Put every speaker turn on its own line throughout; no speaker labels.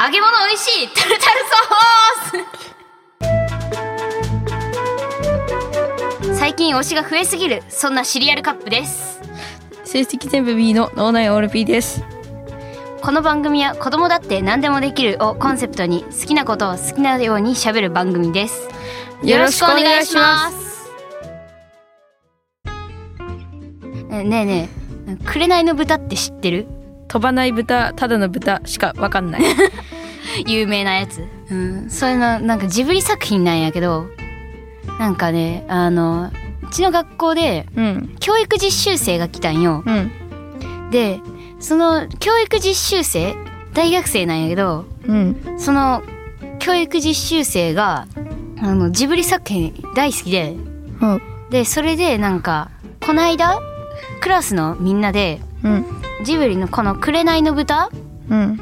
揚げ物美味しい。タルタルソース。最近推しが増えすぎる。そんなシリアルカップです。
成績全部 B の脳内オール P です。
この番組は子供だって何でもできるをコンセプトに好きなことを好きなように喋る番組です。よろしくお願いします。えねえねえ紅の豚って知ってる？
飛ばない豚ただの豚しかわかんない。
有名なやつ。うん。それのなんかジブリ作品なんやけどなんかねあのうちの学校で
うん。
教育実習生が来たんよ。
うん。
でその教育実習生大学生なんやけど
うん。
その教育実習生があのジブリ作品大好きで
うん。
でそれでなんかこないだクラスのみんなで
うん
ジブリのこの「紅の豚
うん」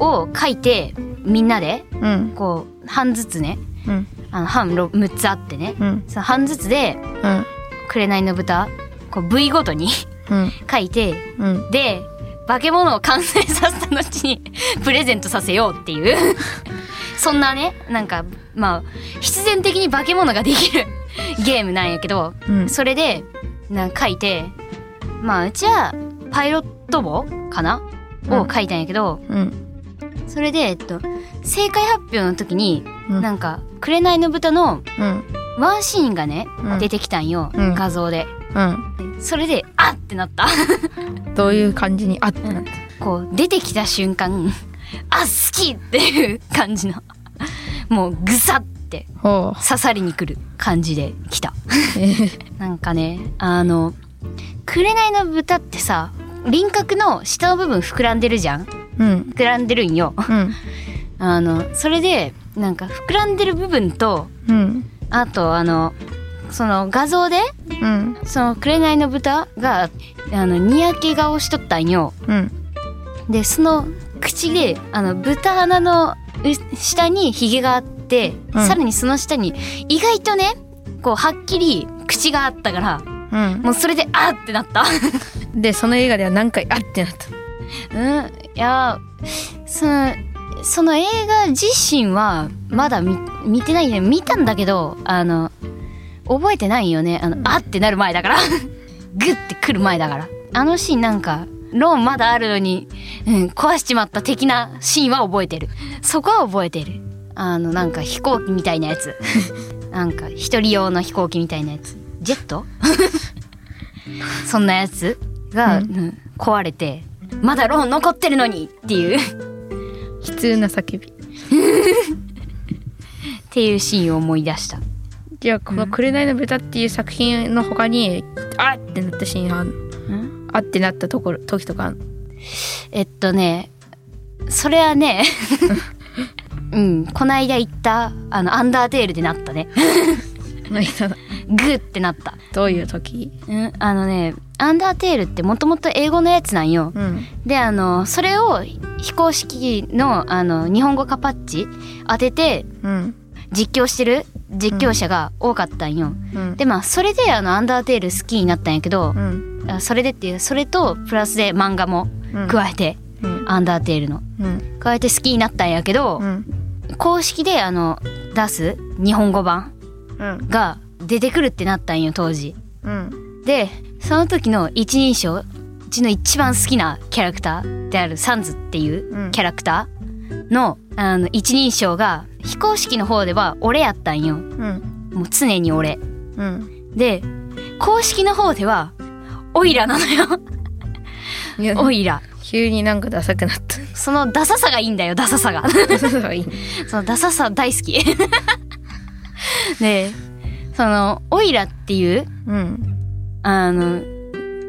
を書いてみんなで
うん。
こう半ずつね
うん。
あの半ろ6つあってね
うん。
その半ずつで
うん「
紅の豚」こう部位ごとに
うん。
書いて
うん。
で化け物を完成させた後にプレゼントさせようっていう。そんなねなんかまあ必然的に化け物ができる ゲームなんやけど
うん。
それでなんか書いてまあうちはパイロット簿かな、
うん。
を書いたんやけど
うん。
それで、えっと、正解発表の時に、
うん。
なんか「紅の豚」の
うん。
ワンシーンがね、
うん。
出てきたんよ、
うん。
画像で。
うん。
それで「あっ!」ってなった。
どういう感じにあってなった？
こう出てきた瞬間「あ好き!」っていう感じの。もうぐさって
ほ
刺さりにくる感じで来た。なんかねあの「紅の豚」ってさ輪郭の下の部分膨らんでるじゃん？
うん。
膨らんでるんよ。
うん。
あのそれでなんか膨らんでる部分と
うん。
あとあのその画像で
うん。
その紅の豚があのにやけ顔しとったんよ。
うん。
でその口であの豚鼻のう下にひげがあって、
うん。
さらにその下に意外とねこうはっきり口があったから
うん。
もうそれであーってなった。
でその映画では何回あってなった。
うんいやそのその映画自身はまだ見見てないね。見たんだけどあの覚えてないよね。あの、あってなる前だから。グッてくる前だから。あのシーンなんかローンまだあるのに、うん、壊しちまった的なシーンは覚えてる。そこは覚えてる。あのなんか飛行機みたいなやつ。なんか一人用の飛行機みたいなやつ。ジェット？そんなやつが、
うん。
うん壊れてまだローン残ってるのにっていう。
悲痛な叫び。
っていうシーンを思い出した。
じゃあこの「紅の豚」っていう作品の他にあっ！てなったシーンはあん。の
ん？
あっ！てなったところ時とか
えっとねそれはね うん。こないだ言ったあのアンダーテールでなったね。グーってなった。
どういう時？
うん。あのねアンダーテールってもともと英語のやつなんよ。
うん。
であのそれを非公式のあの日本語カパッチ当てて
うん。
実況してる実況者が多かったんよ、
うん。
でまあそれであのアンダーテール好きになったんやけど、
うん。
あそれでっていうそれとプラスで漫画も
うん。
加えて、
うん。
アンダーテールの。
うん。
加えて好きになったんやけど、
うん。
公式であの出す日本語版
うん。
が出てくるってなったんよ当時。
うん。
でその時の一人称うちの一番好きなキャラクターであるサンズっていう
うん。
キャラクターのあの一人称が非公式の方では俺やったんよ。
うん。
もう常に俺。
うん。
で公式の方ではオイラなのよ。オイラ。
急になんかダサくなった。
そのダサさがいいんだよダサさが。そのダサさ大好き。でそのオイラっていう
うん
あの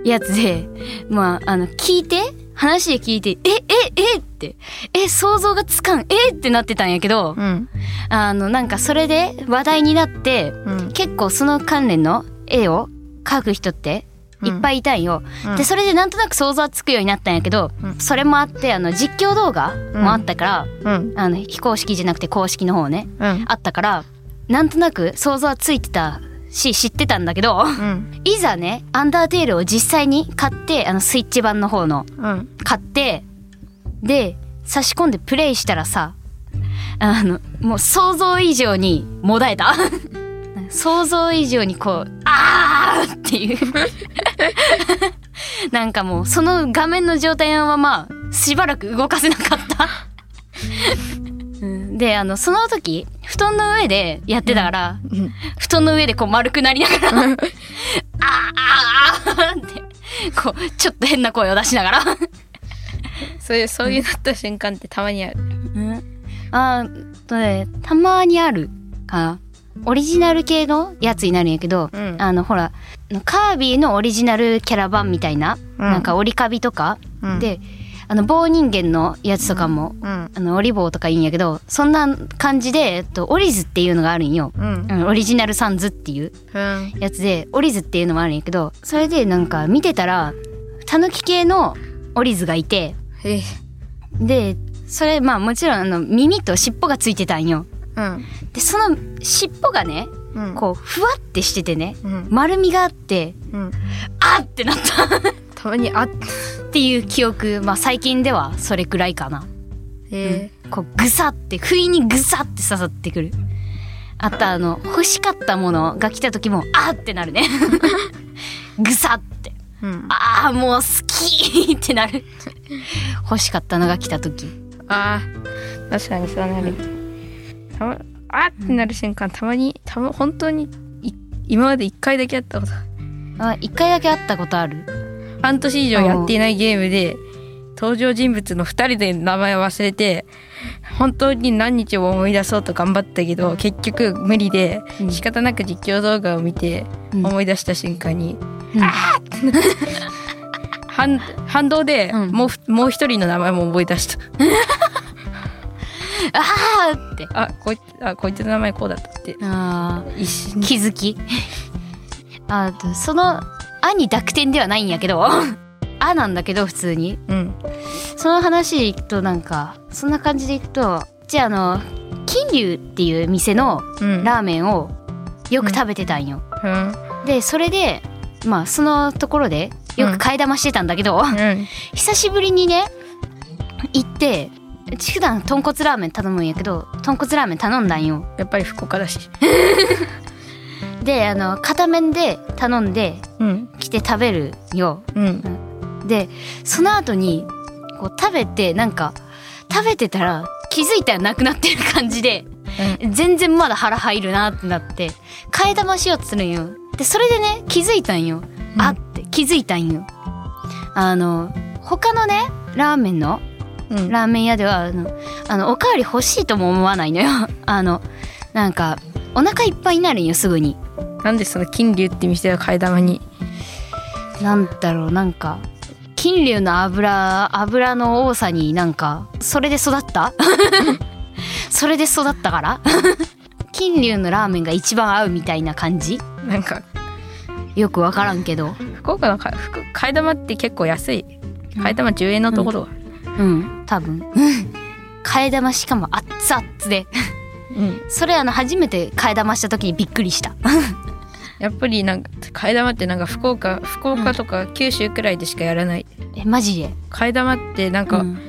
やつでまああの聞いて話で聞いて「えええって「え想像がつかんえってなってたんやけど
うん。
あのなんかそれで話題になって
うん。
結構その関連の絵を描く人っていっぱいいたんよ。
うん。
でそれでなんとなく想像はつくようになったんやけど、
うん。
それもあってあの実況動画もあったから、
うん。
あの非公式じゃなくて公式の方ね
うん。
あったからなんとなく想像はついてたし知ってたんだけど
うん。
いざねアンダーテールを実際に買ってあのスイッチ版の方の
うん。
買ってで差し込んでプレイしたらさあのもう想像以上にもだえた。想像以上にこうあーっていう。なんかもうその画面の状態のまましばらく動かせなかった。うんであのその時布団の上でやってたから、
うん。
布団の上でこう丸くなりながらあーあーあーってこうちょっと変な声を出しながら。
そういうそういうなった瞬間ってたまにある。
うん。あーとね。たまにあるかな。オリジナル系のやつになるんやけど、
うん。
あのほらカービィのオリジナルキャラバンみたいな、
うん。
なんか折りカビとか、
うん。
であの棒人間のやつとかも、
うん。
あの折り棒とかいいんやけどそんな感じで、えっと、オリズっていうのがあるんよ、
うん。
うん、オリジナルサンズっていう
うん。
やつでオリズっていうのもあるんやけどそれでなんか見てたらタヌキ系のオリズがいて
え。
でそれまあもちろんあの耳と尻尾がついてたんよ。
うん。
でその尻尾がね
うん。
こうふわってしててね
うん。
丸みがあって
うん。
あっってなった。った
まにあっ
ていう記憶まあ最近ではそれくらいかな。
え
こうぐさって不意にぐさって刺さってくる。あとあの欲しかったものが来た時もあーってなるね。ぐさって。
ーうん。
ああもう好きってなる。欲しかったのが来た時。
あー。確かにそうなる。たまあーってなる瞬間たまにたま本当にい今まで一回だけあったこと。
あ一回だけ会ったことある
半年以上やっていないゲームで登場人物の2人で名前を忘れて本当に何日も思い出そうと頑張ったけど結局無理で
うん。
仕方なく実況動画を見て
うん。
思い出した瞬間に
うん。
反反動で
うん。
もうふもう一人の名前も思い出した。
あーって。
あこいあこいつの名前こうだったって。
あ気づき？あとその「あ」に濁点ではないんやけど「あ」なんだけど普通に。
うん。
その話でいくとなんかそんな感じでいくとじゃああの金龍っていう店の
うん。
ラーメンをよく食べてたんよ、
うん。
でそれでまあそのところでよく替え玉してたんだけど、
うん。
久しぶりにね行って普段豚骨ラーメン頼むんやけど豚骨ラーメン頼んだんよ。
やっぱり福岡だし
であの片面で頼んで
うん。
来て食べるよ。
うん。
でその後にこう食べてなんか食べてたら気づいたらなくなってる感じで全然まだ腹入るなってなって替え玉しようとするんよ。でそれでね気づいたんよ、
うん。
あって気づいたんよ。あの他のねラーメンの
うん。
ラーメン屋ではあのあのおかわり欲しいとも思わないのよ。あのなんかお腹いっぱいになるんよすぐに
なんでその金龍って店は替え玉に？
なんだろうなんか金龍の油油の多さになんかそれで育った？それで育ったから？金龍のラーメンが一番合うみたいな感じ？
なんか
よくわからんけど。
福岡のか福替え玉って結構安い。替え玉10円のところが
うん。多分。替え玉しかも熱々で
うん。
それあの初めて替え玉した時にびっくりした。
やっぱりなんか替え玉ってなんか福岡福岡とか九州くらいでしかやらない。
えマジで？
替え玉ってなんか
うん。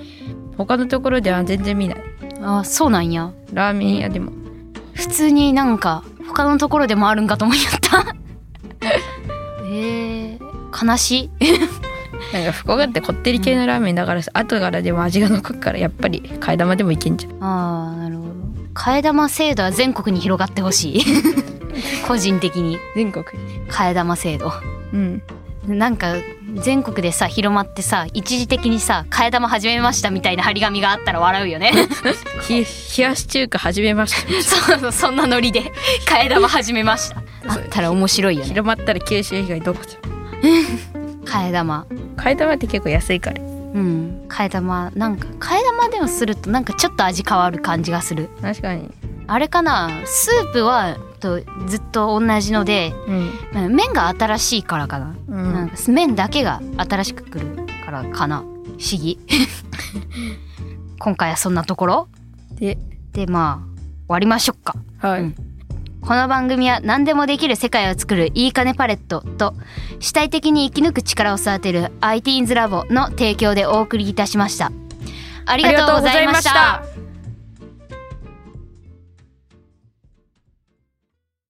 他のところでは全然見ない。
あそうなんや。
ラーメン屋でも。
普通になんか他のところでもあるんかと思いやった。えー、悲しい。
なんか福岡ってこってり系のラーメンだからさ後からでも味が残るからやっぱり替え玉でもいけんじゃん。
あ替え玉制度は全国に広がってほしい。個人的に。
全国
替え玉制度。
うん。
なんか全国でさ広まってさ一時的にさ替え玉始めましたみたいな張り紙があったら笑うよね。
ひ冷やし中華始めました。
そうそうそんなノリで替え玉始めました。あったら面白いよね。
広まったら九州以外どこじ
替え玉。
替え玉って結構安いから
うん。替え玉なんか替え玉でもするとなんかちょっと味変わる感じがする。
確かに。
あれかな？スープはとずっと同じので
うん。
うん麺が新しいからかな,、
う
なん
ん
か麺だけが新しくくるからかな。不思議。今回はそんなところ。
で。
でまあ終わりましょうか。
はい、
うんこの番組は何でもできる世界を作るいいかねパレットと主体的に生き抜く力を育てる ITINS ラボの提供でお送りいたしました。ありがとうございまし
た。